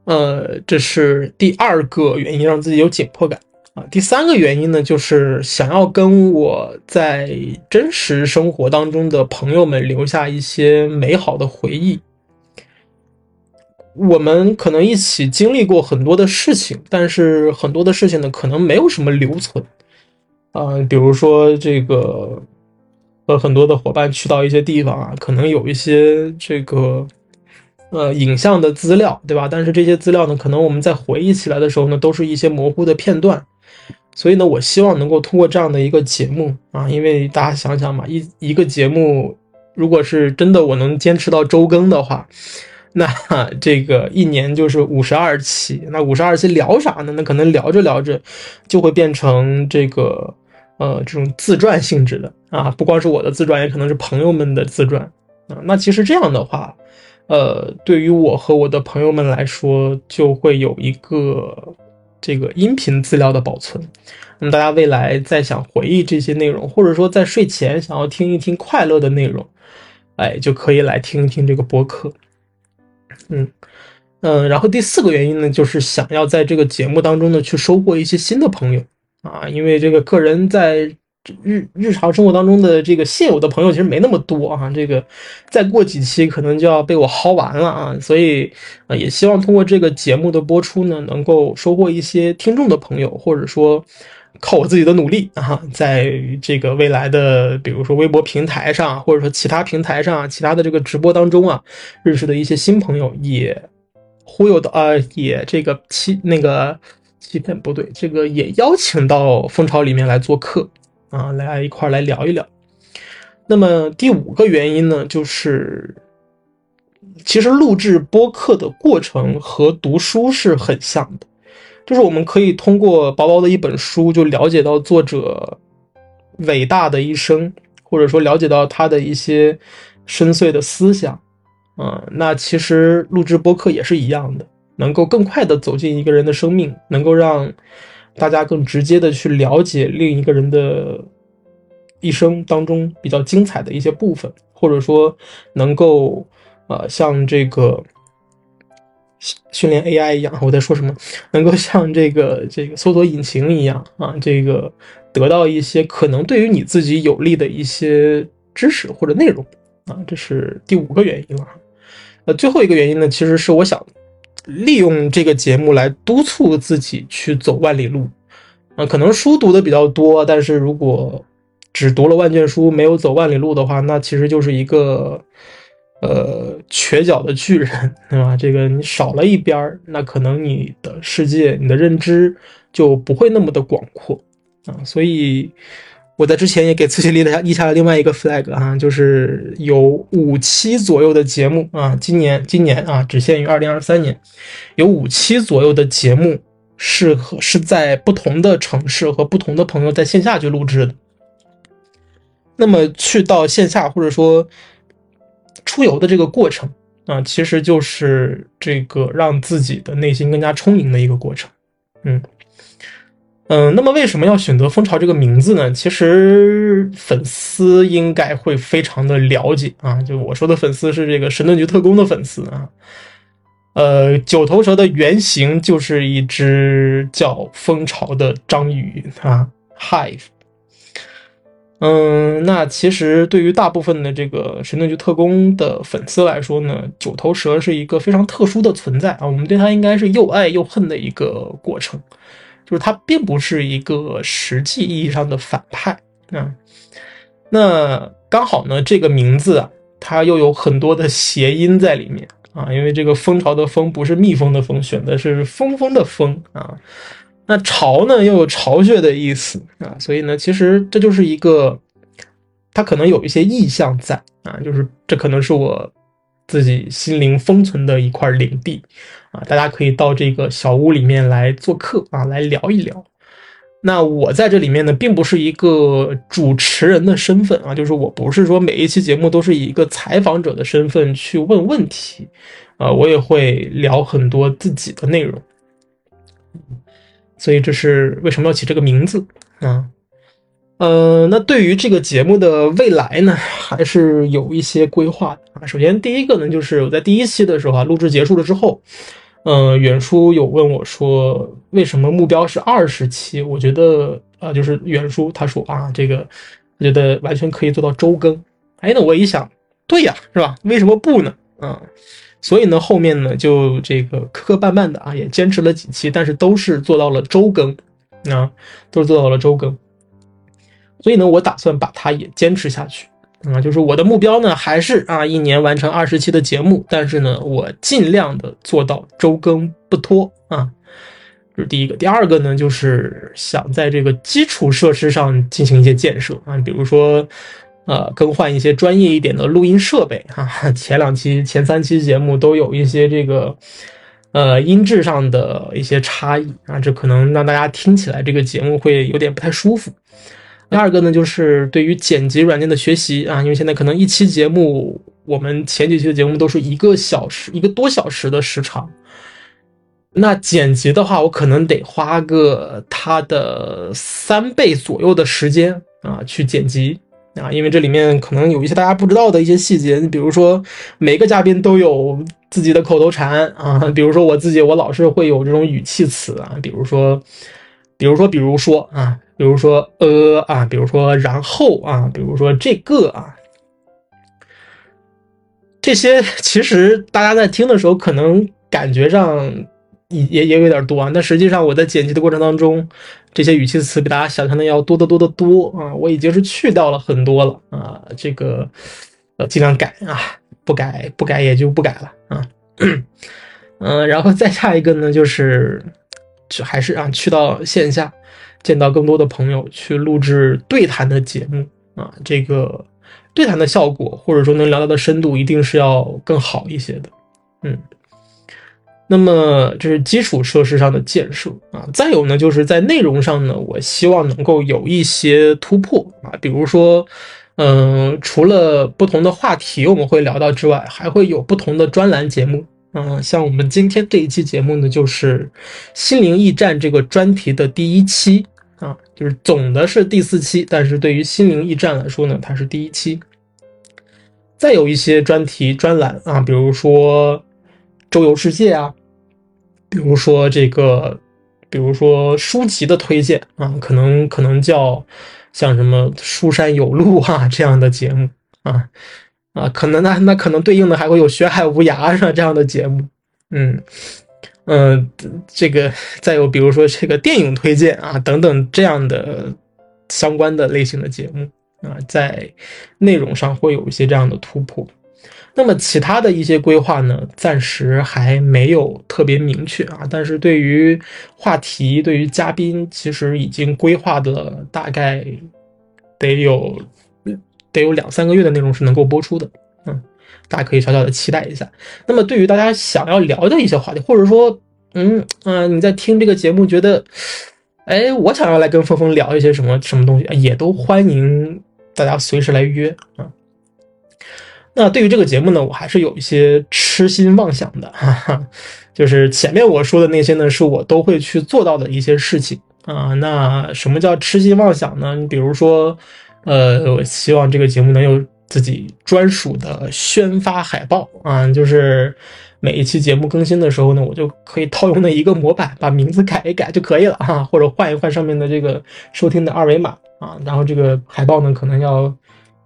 呃，这是第二个原因，让自己有紧迫感啊。第三个原因呢，就是想要跟我在真实生活当中的朋友们留下一些美好的回忆。我们可能一起经历过很多的事情，但是很多的事情呢，可能没有什么留存啊。比如说这个和很多的伙伴去到一些地方啊，可能有一些这个。呃，影像的资料，对吧？但是这些资料呢，可能我们在回忆起来的时候呢，都是一些模糊的片段。所以呢，我希望能够通过这样的一个节目啊，因为大家想想嘛，一一个节目，如果是真的我能坚持到周更的话，那这个一年就是五十二期。那五十二期聊啥呢？那可能聊着聊着就会变成这个呃这种自传性质的啊，不光是我的自传，也可能是朋友们的自传啊。那其实这样的话。呃，对于我和我的朋友们来说，就会有一个这个音频资料的保存。那么大家未来再想回忆这些内容，或者说在睡前想要听一听快乐的内容，哎，就可以来听一听这个播客。嗯嗯，然后第四个原因呢，就是想要在这个节目当中呢去收获一些新的朋友啊，因为这个个人在。日日常生活当中的这个现有的朋友其实没那么多啊，这个再过几期可能就要被我薅完了啊，所以啊也希望通过这个节目的播出呢，能够收获一些听众的朋友，或者说靠我自己的努力啊，在这个未来的比如说微博平台上，或者说其他平台上、其他的这个直播当中啊，认识的一些新朋友，也忽悠到啊，也这个欺那个欺骗不对，这个也邀请到蜂巢里面来做客。啊，来一块来聊一聊。那么第五个原因呢，就是其实录制播客的过程和读书是很像的，就是我们可以通过薄薄的一本书就了解到作者伟大的一生，或者说了解到他的一些深邃的思想。啊，那其实录制播客也是一样的，能够更快的走进一个人的生命，能够让。大家更直接的去了解另一个人的一生当中比较精彩的一些部分，或者说能够呃像这个训练 AI 一样，我在说什么？能够像这个这个搜索引擎一样啊，这个得到一些可能对于你自己有利的一些知识或者内容啊，这是第五个原因了。呃，最后一个原因呢，其实是我想。利用这个节目来督促自己去走万里路，啊，可能书读的比较多，但是如果只读了万卷书没有走万里路的话，那其实就是一个呃瘸脚的巨人，对吧？这个你少了一边儿，那可能你的世界、你的认知就不会那么的广阔啊。所以，我在之前也给自己立了立下了另外一个 flag 啊，就是有五期左右的节目啊，今年今年啊只限于二零二三年，有五期左右的节目是和是在不同的城市和不同的朋友在线下去录制的。那么去到线下或者说出游的这个过程啊，其实就是这个让自己的内心更加充盈的一个过程，嗯。嗯，那么为什么要选择“蜂巢”这个名字呢？其实粉丝应该会非常的了解啊。就我说的粉丝是这个神盾局特工的粉丝啊。呃，九头蛇的原型就是一只叫蜂巢的章鱼啊，Hive。嗯，那其实对于大部分的这个神盾局特工的粉丝来说呢，九头蛇是一个非常特殊的存在啊。我们对它应该是又爱又恨的一个过程。就是他并不是一个实际意义上的反派啊，那刚好呢，这个名字啊，它又有很多的谐音在里面啊，因为这个蜂巢的蜂不是蜜蜂的蜂，选的是蜂蜂的蜂啊，那巢呢又有巢穴的意思啊，所以呢，其实这就是一个，它可能有一些意象在啊，就是这可能是我。自己心灵封存的一块领地啊，大家可以到这个小屋里面来做客啊，来聊一聊。那我在这里面呢，并不是一个主持人的身份啊，就是我不是说每一期节目都是以一个采访者的身份去问问题啊，我也会聊很多自己的内容。所以这是为什么要起这个名字啊？呃，那对于这个节目的未来呢，还是有一些规划的啊。首先，第一个呢，就是我在第一期的时候啊，录制结束了之后，呃，远叔有问我说，为什么目标是二十期？我觉得啊，就是远叔他说啊，这个我觉得完全可以做到周更。哎，那我一想，对呀，是吧？为什么不呢？啊，所以呢，后面呢，就这个磕磕绊绊的啊，也坚持了几期，但是都是做到了周更啊，都是做到了周更。所以呢，我打算把它也坚持下去啊，就是我的目标呢，还是啊一年完成二十期的节目，但是呢，我尽量的做到周更不拖啊，这是第一个。第二个呢，就是想在这个基础设施上进行一些建设啊，比如说呃更换一些专业一点的录音设备哈。前两期、前三期节目都有一些这个呃音质上的一些差异啊，这可能让大家听起来这个节目会有点不太舒服。第二个呢，就是对于剪辑软件的学习啊，因为现在可能一期节目，我们前几期的节目都是一个小时、一个多小时的时长，那剪辑的话，我可能得花个它的三倍左右的时间啊去剪辑啊，因为这里面可能有一些大家不知道的一些细节，你比如说每个嘉宾都有自己的口头禅啊，比如说我自己，我老是会有这种语气词啊，比如说，比如说，比如说啊。比如说呃啊，比如说然后啊，比如说这个啊，这些其实大家在听的时候，可能感觉上也也也有点多啊。但实际上我在剪辑的过程当中，这些语气词比大家想象的要多得多得多啊。我已经是去掉了很多了啊，这个呃尽量改啊，不改不改也就不改了啊。嗯，然后再下一个呢，就是就还是啊去到线下。见到更多的朋友去录制对谈的节目啊，这个对谈的效果或者说能聊到的深度一定是要更好一些的，嗯。那么这是基础设施上的建设啊，再有呢就是在内容上呢，我希望能够有一些突破啊，比如说，嗯，除了不同的话题我们会聊到之外，还会有不同的专栏节目。嗯，像我们今天这一期节目呢，就是《心灵驿站》这个专题的第一期啊，就是总的是第四期，但是对于《心灵驿站》来说呢，它是第一期。再有一些专题专栏啊，比如说周游世界啊，比如说这个，比如说书籍的推荐啊，可能可能叫像什么《书山有路》啊这样的节目啊。啊，可能那那可能对应的还会有学海无涯是吧这样的节目，嗯嗯，这个再有比如说这个电影推荐啊等等这样的相关的类型的节目啊，在内容上会有一些这样的突破。那么其他的一些规划呢，暂时还没有特别明确啊，但是对于话题、对于嘉宾，其实已经规划的大概得有得有两三个月的内容是能够播出的，嗯，大家可以小小的期待一下。那么对于大家想要聊的一些话题，或者说，嗯嗯，你在听这个节目觉得，哎，我想要来跟峰峰聊一些什么什么东西，也都欢迎大家随时来约啊。那对于这个节目呢，我还是有一些痴心妄想的，哈哈，就是前面我说的那些呢，是我都会去做到的一些事情啊。那什么叫痴心妄想呢？你比如说，呃，我希望这个节目能有自己专属的宣发海报啊，就是每一期节目更新的时候呢，我就可以套用那一个模板，把名字改一改就可以了哈，或者换一换上面的这个收听的二维码啊，然后这个海报呢，可能要。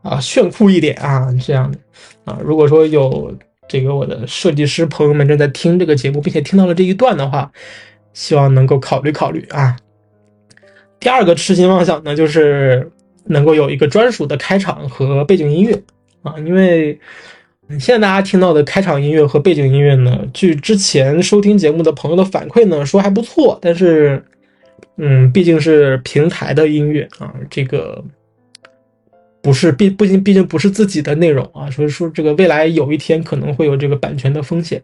啊，炫酷一点啊，这样的啊。如果说有这个我的设计师朋友们正在听这个节目，并且听到了这一段的话，希望能够考虑考虑啊。第二个痴心妄想呢，就是能够有一个专属的开场和背景音乐啊。因为现在大家听到的开场音乐和背景音乐呢，据之前收听节目的朋友的反馈呢，说还不错。但是，嗯，毕竟是平台的音乐啊，这个。不是，毕不竟毕竟不是自己的内容啊，所以说这个未来有一天可能会有这个版权的风险，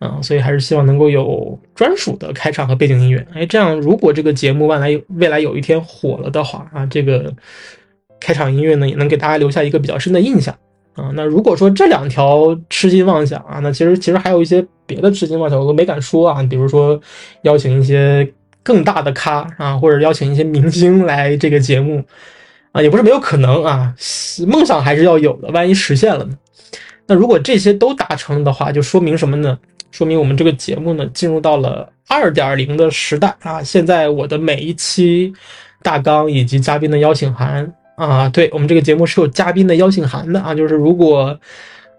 嗯，所以还是希望能够有专属的开场和背景音乐。哎，这样如果这个节目未来未来有一天火了的话啊，这个开场音乐呢也能给大家留下一个比较深的印象啊。那如果说这两条痴心妄想啊，那其实其实还有一些别的痴心妄想我都没敢说啊，比如说邀请一些更大的咖啊，或者邀请一些明星来这个节目。啊，也不是没有可能啊，梦想还是要有的。万一实现了呢？那如果这些都达成的话，就说明什么呢？说明我们这个节目呢，进入到了二点零的时代啊！现在我的每一期大纲以及嘉宾的邀请函啊，对我们这个节目是有嘉宾的邀请函的啊，就是如果。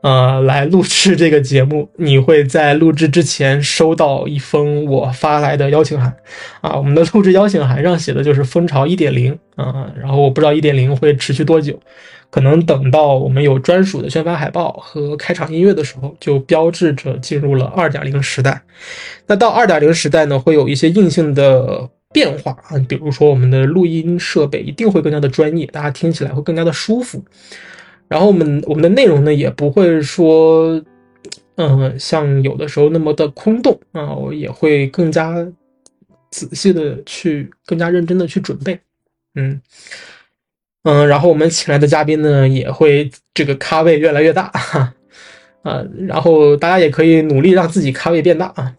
呃，来录制这个节目，你会在录制之前收到一封我发来的邀请函，啊，我们的录制邀请函上写的就是蜂巢一点零，啊，然后我不知道一点零会持续多久，可能等到我们有专属的宣发海报和开场音乐的时候，就标志着进入了二点零时代。那到二点零时代呢，会有一些硬性的变化啊，比如说我们的录音设备一定会更加的专业，大家听起来会更加的舒服。然后我们我们的内容呢，也不会说，嗯，像有的时候那么的空洞啊，我也会更加仔细的去，更加认真的去准备，嗯嗯，然后我们请来的嘉宾呢，也会这个咖位越来越大，哈，啊，然后大家也可以努力让自己咖位变大啊，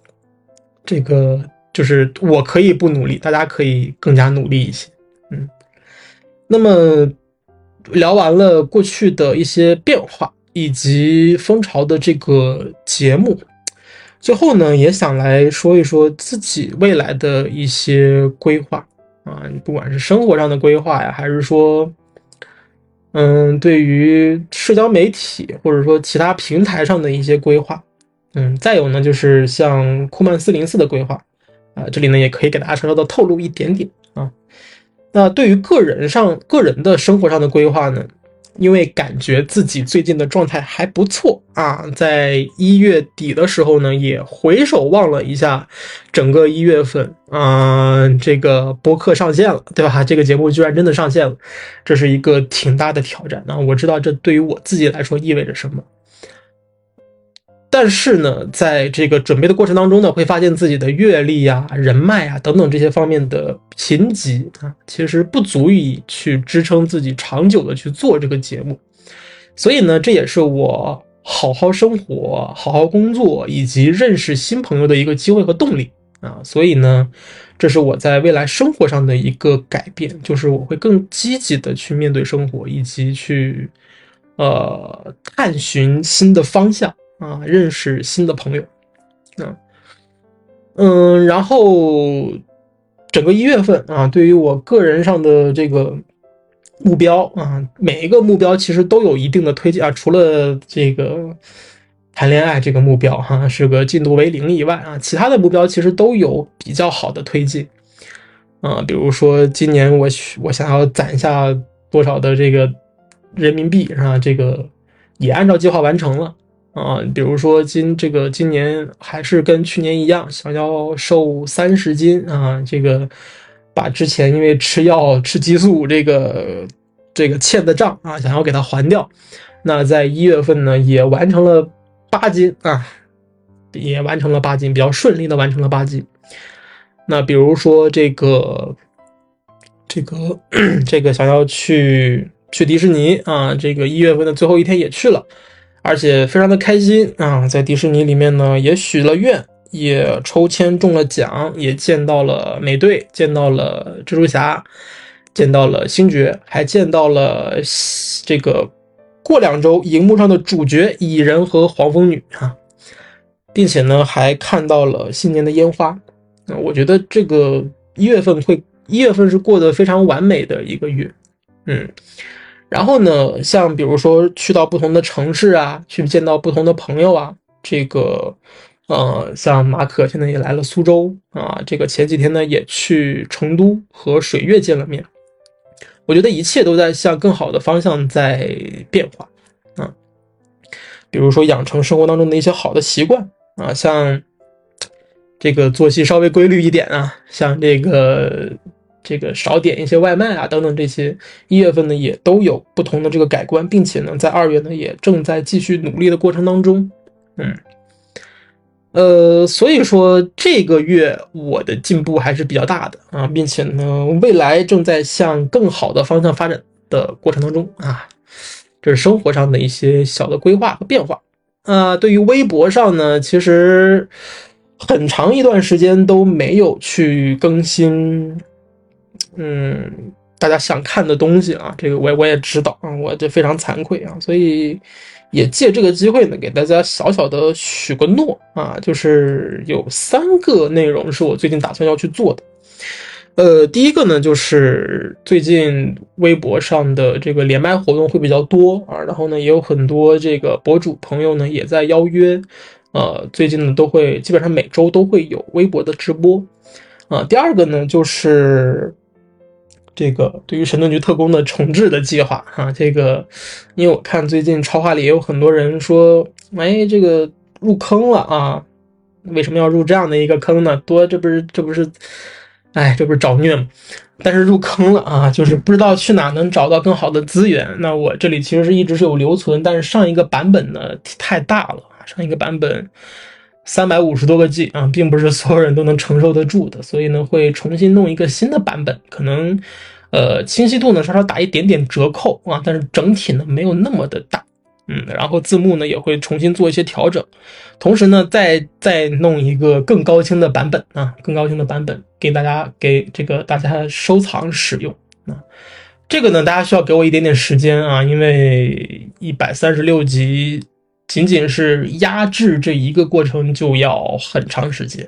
这个就是我可以不努力，大家可以更加努力一些，嗯，那么。聊完了过去的一些变化，以及蜂巢的这个节目，最后呢，也想来说一说自己未来的一些规划啊，你不管是生活上的规划呀，还是说，嗯，对于社交媒体或者说其他平台上的一些规划，嗯，再有呢，就是像酷曼四零四的规划啊，这里呢也可以给大家稍稍的透露一点点啊。那对于个人上个人的生活上的规划呢？因为感觉自己最近的状态还不错啊，在一月底的时候呢，也回首望了一下整个一月份，嗯，这个播客上线了，对吧？这个节目居然真的上线了，这是一个挺大的挑战那！我知道这对于我自己来说意味着什么。但是呢，在这个准备的过程当中呢，会发现自己的阅历呀、人脉啊等等这些方面的贫瘠啊，其实不足以去支撑自己长久的去做这个节目。所以呢，这也是我好好生活、好好工作以及认识新朋友的一个机会和动力啊。所以呢，这是我在未来生活上的一个改变，就是我会更积极的去面对生活，以及去呃探寻新的方向。啊，认识新的朋友，啊嗯，然后整个一月份啊，对于我个人上的这个目标啊，每一个目标其实都有一定的推进啊，除了这个谈恋爱这个目标哈是个进度为零以外啊，其他的目标其实都有比较好的推进啊，比如说今年我我想要攒下多少的这个人民币是吧？这个也按照计划完成了。啊，比如说今这个今年还是跟去年一样，想要瘦三十斤啊，这个把之前因为吃药吃激素这个这个欠的账啊，想要给它还掉。那在一月份呢，也完成了八斤啊，也完成了八斤，比较顺利的完成了八斤。那比如说这个，这个，这个想要去去迪士尼啊，这个一月份的最后一天也去了，而且非常的开心啊，在迪士尼里面呢也许了愿，也抽签中了奖，也见到了美队，见到了蜘蛛侠，见到了星爵，还见到了这个过两周荧幕上的主角蚁人和黄蜂女啊，并且呢还看到了新年的烟花。那我觉得这个一月份会一月份是过得非常完美的一个月，嗯，然后呢，像比如说去到不同的城市啊，去见到不同的朋友啊，这个，呃，像马可现在也来了苏州啊，这个前几天呢也去成都和水月见了面，我觉得一切都在向更好的方向在变化啊，比如说养成生活当中的一些好的习惯啊，像。这个作息稍微规律一点啊，像这个这个少点一些外卖啊，等等这些，一月份呢也都有不同的这个改观，并且呢在二月呢也正在继续努力的过程当中，嗯，呃，所以说这个月我的进步还是比较大的啊，并且呢未来正在向更好的方向发展的过程当中啊，这是生活上的一些小的规划和变化啊。对于微博上呢，其实。很长一段时间都没有去更新，嗯，大家想看的东西啊，这个我也我也知道啊，我这非常惭愧啊，所以也借这个机会呢，给大家小小的许个诺啊，就是有三个内容是我最近打算要去做的。呃，第一个呢，就是最近微博上的这个连麦活动会比较多啊，然后呢，也有很多这个博主朋友呢也在邀约。呃，最近呢都会基本上每周都会有微博的直播，啊，第二个呢就是这个对于神盾局特工的重置的计划哈，这个因为我看最近超话里也有很多人说，哎，这个入坑了啊，为什么要入这样的一个坑呢？多这不是这不是，哎，这不是找虐吗？但是入坑了啊，就是不知道去哪能找到更好的资源。那我这里其实是一直是有留存，但是上一个版本呢太大了。上一个版本三百五十多个 G 啊，并不是所有人都能承受得住的，所以呢会重新弄一个新的版本，可能呃清晰度呢稍稍打一点点折扣啊，但是整体呢没有那么的大，嗯，然后字幕呢也会重新做一些调整，同时呢再再弄一个更高清的版本啊，更高清的版本给大家给这个大家收藏使用啊，这个呢大家需要给我一点点时间啊，因为一百三十六集。仅仅是压制这一个过程就要很长时间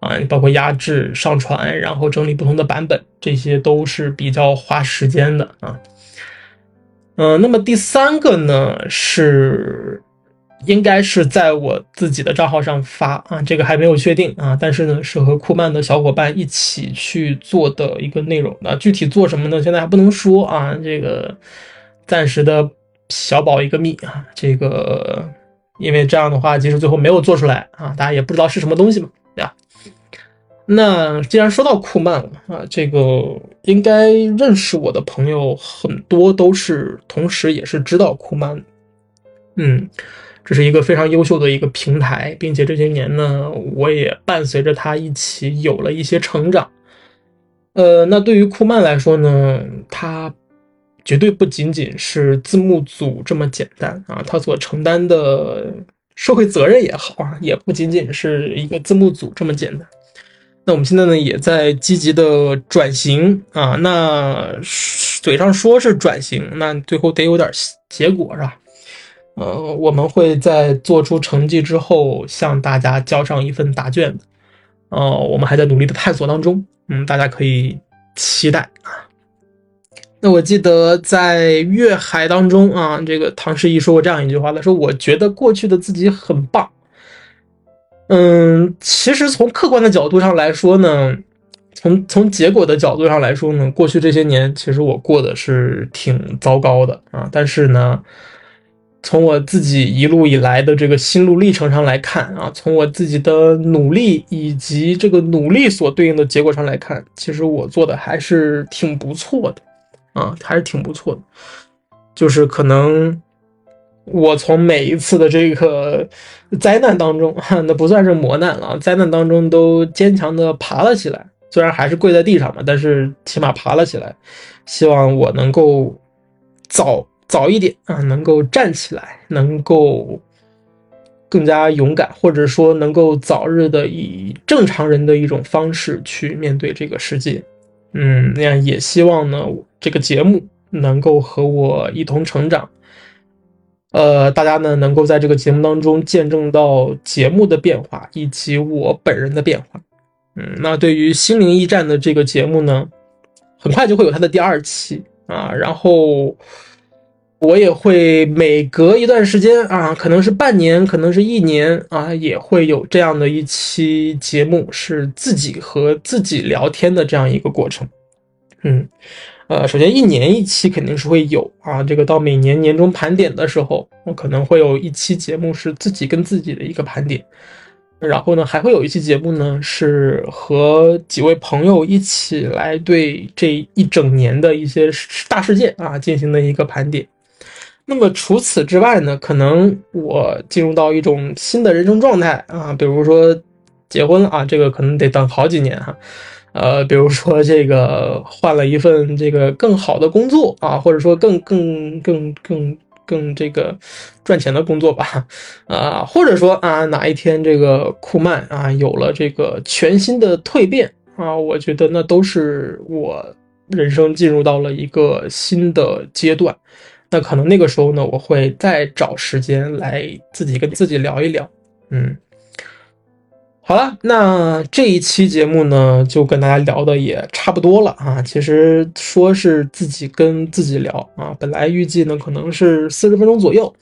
啊，包括压制、上传，然后整理不同的版本，这些都是比较花时间的啊。嗯，那么第三个呢是应该是在我自己的账号上发啊，这个还没有确定啊，但是呢是和酷漫的小伙伴一起去做的一个内容啊，具体做什么呢？现在还不能说啊，这个暂时的。小保一个密啊，这个，因为这样的话，即使最后没有做出来啊，大家也不知道是什么东西嘛，对吧？那既然说到酷漫了啊，这个应该认识我的朋友很多都是，同时也是知道酷漫，嗯，这是一个非常优秀的一个平台，并且这些年呢，我也伴随着他一起有了一些成长。呃，那对于酷漫来说呢，他。绝对不仅仅是字幕组这么简单啊，他所承担的社会责任也好啊，也不仅仅是一个字幕组这么简单。那我们现在呢，也在积极的转型啊，那嘴上说是转型，那最后得有点结果是吧？呃，我们会在做出成绩之后向大家交上一份答卷。呃，我们还在努力的探索当中，嗯，大家可以期待啊。那我记得在月海当中啊，这个唐诗怡说过这样一句话，他说：“我觉得过去的自己很棒。”嗯，其实从客观的角度上来说呢，从从结果的角度上来说呢，过去这些年其实我过的是挺糟糕的啊。但是呢，从我自己一路以来的这个心路历程上来看啊，从我自己的努力以及这个努力所对应的结果上来看，其实我做的还是挺不错的。啊，还是挺不错的。就是可能我从每一次的这个灾难当中，那不算是磨难了，灾难当中都坚强的爬了起来。虽然还是跪在地上嘛，但是起码爬了起来。希望我能够早早一点啊，能够站起来，能够更加勇敢，或者说能够早日的以正常人的一种方式去面对这个世界。嗯，那样也希望呢，这个节目能够和我一同成长。呃，大家呢能够在这个节目当中见证到节目的变化，以及我本人的变化。嗯，那对于心灵驿站的这个节目呢，很快就会有它的第二期啊，然后我也会每隔一段时间啊，可能是半年，可能是一年啊，也会有这样的一期节目，是自己和自己聊天的这样一个过程。嗯，呃，首先一年一期肯定是会有啊，这个到每年年终盘点的时候，我可能会有一期节目是自己跟自己的一个盘点。然后呢，还会有一期节目呢，是和几位朋友一起来对这一整年的一些大事件啊进行的一个盘点。那么除此之外呢，可能我进入到一种新的人生状态啊，比如说结婚啊，这个可能得等好几年哈。呃，比如说这个换了一份这个更好的工作啊，或者说更更更更。更这个赚钱的工作吧，啊，或者说啊，哪一天这个库曼啊有了这个全新的蜕变啊，我觉得那都是我人生进入到了一个新的阶段。那可能那个时候呢，我会再找时间来自己跟自己聊一聊，嗯。好了，那这一期节目呢，就跟大家聊的也差不多了啊。其实说是自己跟自己聊啊，本来预计呢可能是四十分钟左右，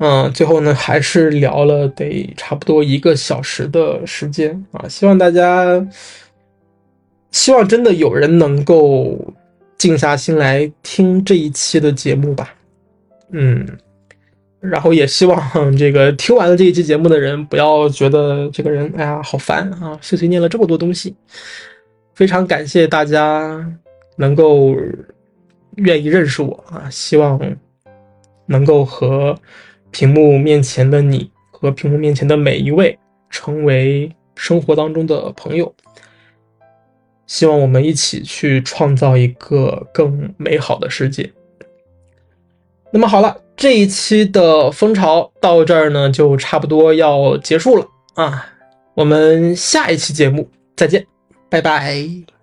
嗯，最后呢还是聊了得差不多一个小时的时间啊。希望大家，希望真的有人能够静下心来听这一期的节目吧，嗯。然后也希望这个听完了这一期节目的人，不要觉得这个人哎呀好烦啊，碎碎念了这么多东西。非常感谢大家能够愿意认识我啊，希望能够和屏幕面前的你和屏幕面前的每一位成为生活当中的朋友。希望我们一起去创造一个更美好的世界。那么好了。这一期的蜂巢到这儿呢，就差不多要结束了啊！我们下一期节目再见，拜拜。